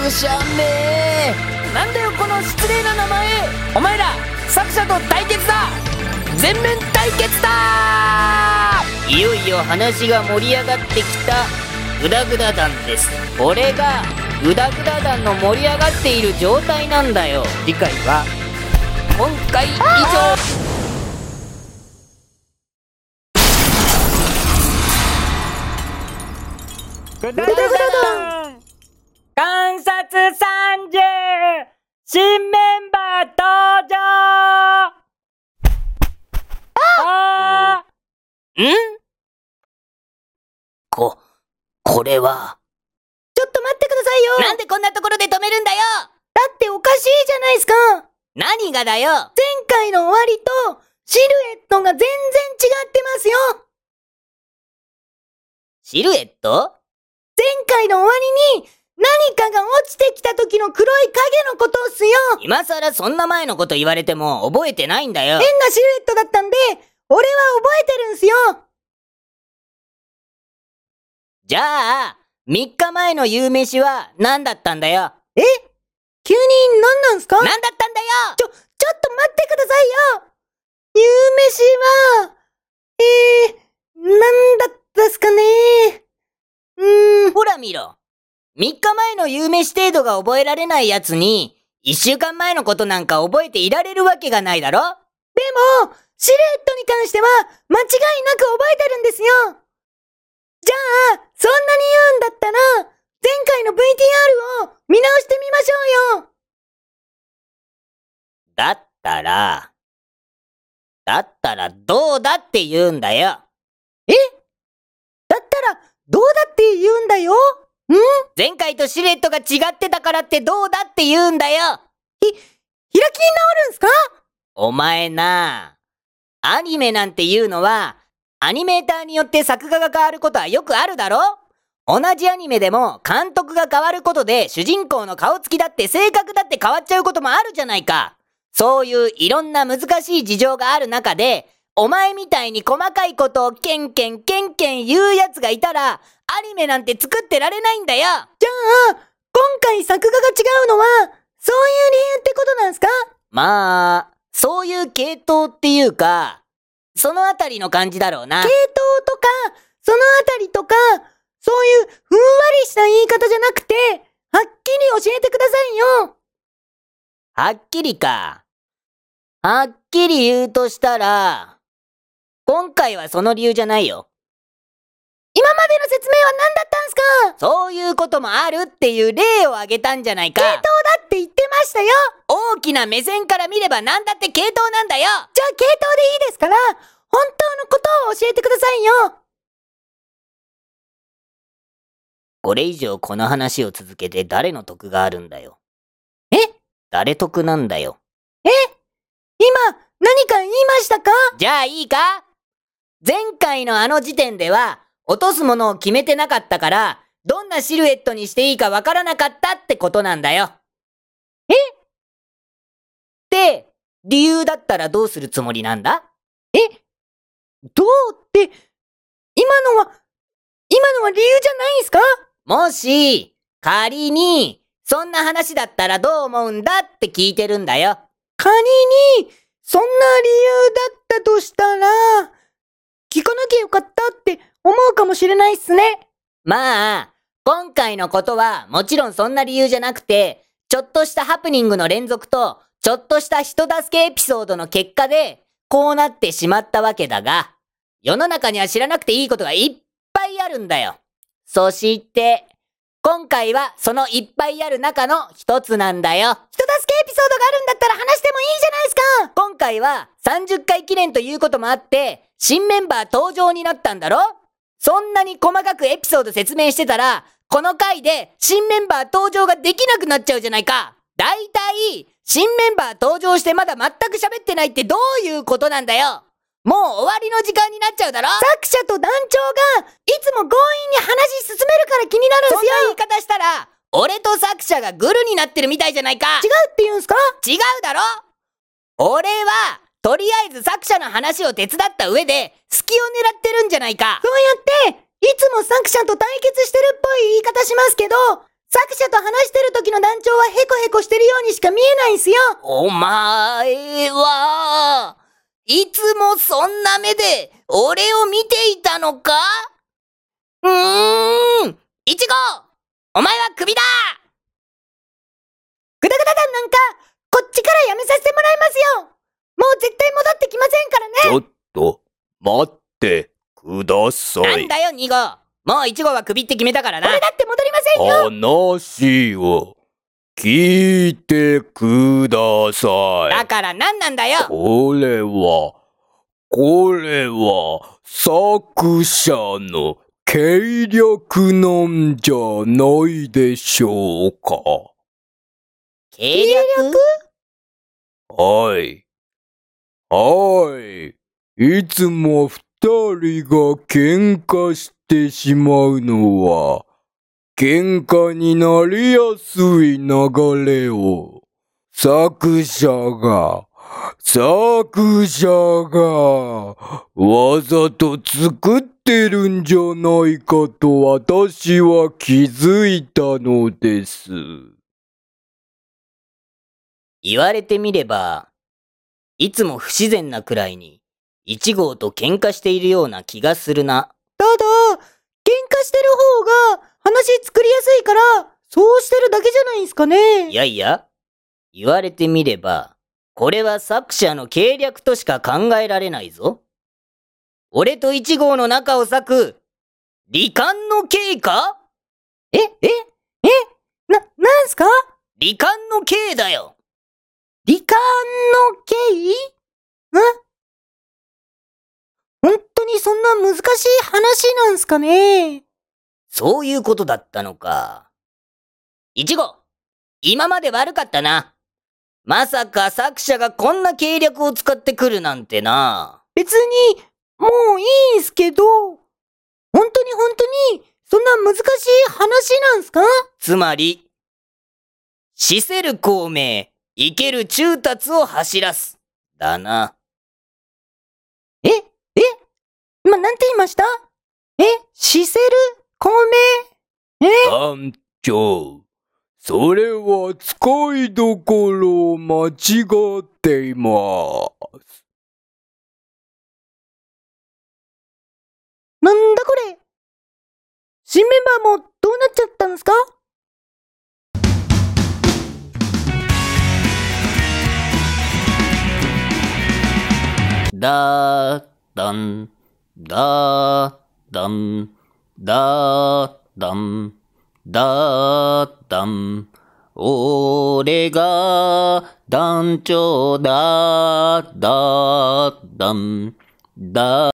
くしゃめなんだよこの失礼な名前。お前ら作者と対決だ。全面対決だ。いよいよ話が盛り上がってきた。グダグダ団です。これがグダグダ団の盛り上がっている状態なんだよ。次回は今回以上。グダグダン新メンバー登場。あん？こ、これは。ちょっと待ってくださいよ。なんでこんなところで止めるんだよ。だっておかしいじゃないですか。何がだよ？前回の終わりと、シルエットが全然違ってますよ。シルエット？前回の終わりに、何かが落ちてきた時の黒い影のことっすよ今さらそんな前のこと言われても覚えてないんだよ。変なシルエットだったんで、俺は覚えてるんすよ。じゃあ、3日前の夕飯は何だったんだよ？え？急に何なんすか？何だったんだよ？ちょ、ちょっと待ってくださいよ。夕飯は、えー、なんだったっすかね？うーん、ほら見ろ。3日前の夕飯程度が覚えられないやつに、1週間前のことなんか覚えていられるわけがないだろ？でも、シルエットに関しては、間違いなく覚えてるんですよ。じゃあ、そんなに言うんだったら、前回の VTR を見直してみましょうよ。だったら、だったらどうだって言うんだよ。え？だったら、どうだって言うんだよ。ん前回とシルエットが違ってたからってどうだって言うんだよ。開きに直るんすか？お前なアニメなんていうのは、アニメーターによって作画が変わることはよくあるだろ？同じアニメでも監督が変わることで主人公の顔つきだって性格だって変わっちゃうこともあるじゃないか。そういういろんな難しい事情がある中で、お前みたいに細かいことをケンケンケンケン言うやつがいたら、アニメなんて作ってられないんだよじゃあ、今回作画が違うのは、そういう理由ってことなんすか？まあ、そういう系統っていうか、そのあたりの感じだろうな系。統とか、そのあたりとか、そういうふんわりした言い方じゃなくて、はっきり教えてくださいよはっきりか。はっきり言うとしたら、今回はその理由じゃないよ。今までの説明は何だったんすか？そういうこともあるっていう例を挙げたんじゃないか。系統だって言ってましたよ。大きな目線から見れば何だって系統なんだよ。じゃあ系統でいいですから、本当のことを教えてくださいよ。これ以上この話を続けて誰の得があるんだよ。え？誰得なんだよ。今、何か言いましたか？じゃあいいか？前回のあの時点では、落とすものを決めてなかったから、どんなシルエットにしていいかわからなかったってことなんだよ。え？で、理由だったらどうするつもりなんだ？どうって、今のは、今のは理由じゃないんすか？もし、仮に、そんな話だったらどう思うんだって聞いてるんだよ。仮に、そんな理由だったとしたら、聞かなきゃよかったって思うかもしれないっすね。まあ、今回のことはもちろんそんな理由じゃなくて、ちょっとしたハプニングの連続と、ちょっとした人助けエピソードの結果で、こうなってしまったわけだが、世の中には知らなくていいことがいっぱいあるんだよ。そして、今回はそのいっぱいある中の一つなんだよ。人助けエピソードがあるんだったら話してもいいじゃないですか今回は30回記念ということもあって、新メンバー登場になったんだろ？そんなに細かくエピソード説明してたら、この回で新メンバー登場ができなくなっちゃうじゃないか。だいたい、新メンバー登場してまだ全く喋ってないってどういうことなんだよ。もう終わりの時間になっちゃうだろ？作者と団長が、いつも強引に話進めるから気になるんすよ。そんな言い方したら、俺と作者がグルになってるみたいじゃないか。違うって言うんすか？違うだろ？俺は、とりあえず作者の話を手伝った上で、隙を狙ってるんじゃないか。そうやって、いつも作者と対決してるっぽい言い方しますけど、作者と話してる時の団長はヘコヘコしてるようにしか見えないんすよ。お前は、いつもそんな目で俺を見ていたのか？うーん、いちごお前はクビだ！グダグダ団なんか、こっちからやめさせてもらいますよもう絶対戻ってきませんからねちょっと、待ってください。なんだよ、ニゴもうイチゴはクビって決めたからな。俺だって戻りませんよ話を聞いてください。だから何なんだよこれは、これは、作者の計略なんじゃないでしょうか。計略はい。はい。いつも二人が喧嘩してしまうのは、喧嘩になりやすい流れを、作者が、作者が、わざと作ってるんじゃないかと私は気づいたのです。言われてみれば、いつも不自然なくらいに、一号と喧嘩しているような気がするな。ただ、喧嘩してる方が話作りやすいから、そうしてるだけじゃないんすかねいやいや、言われてみれば、これは作者の計略としか考えられないぞ。俺と一号の仲を裂く、離間の計か？え、え、え、な、なんすか？離間の計だよ離間の経緯？ん本当にそんな難しい話なんすかね？そういうことだったのか。いちご今まで悪かったな。まさか作者がこんな計略を使ってくるなんてな。別に、もういいんすけど、本当に本当に、そんな難しい話なんすか？つまり、死せる孔明、生ける中達を走らす。だな。え、え？今なんて言いました？え、しせる？孔明？え？団長、それは使いどころを間違っています。なんだこれ？新メンバーもどうなっちゃったんすか？だーだん、だーだん、だーだん、だーだん。俺が団長だーだーだん、だ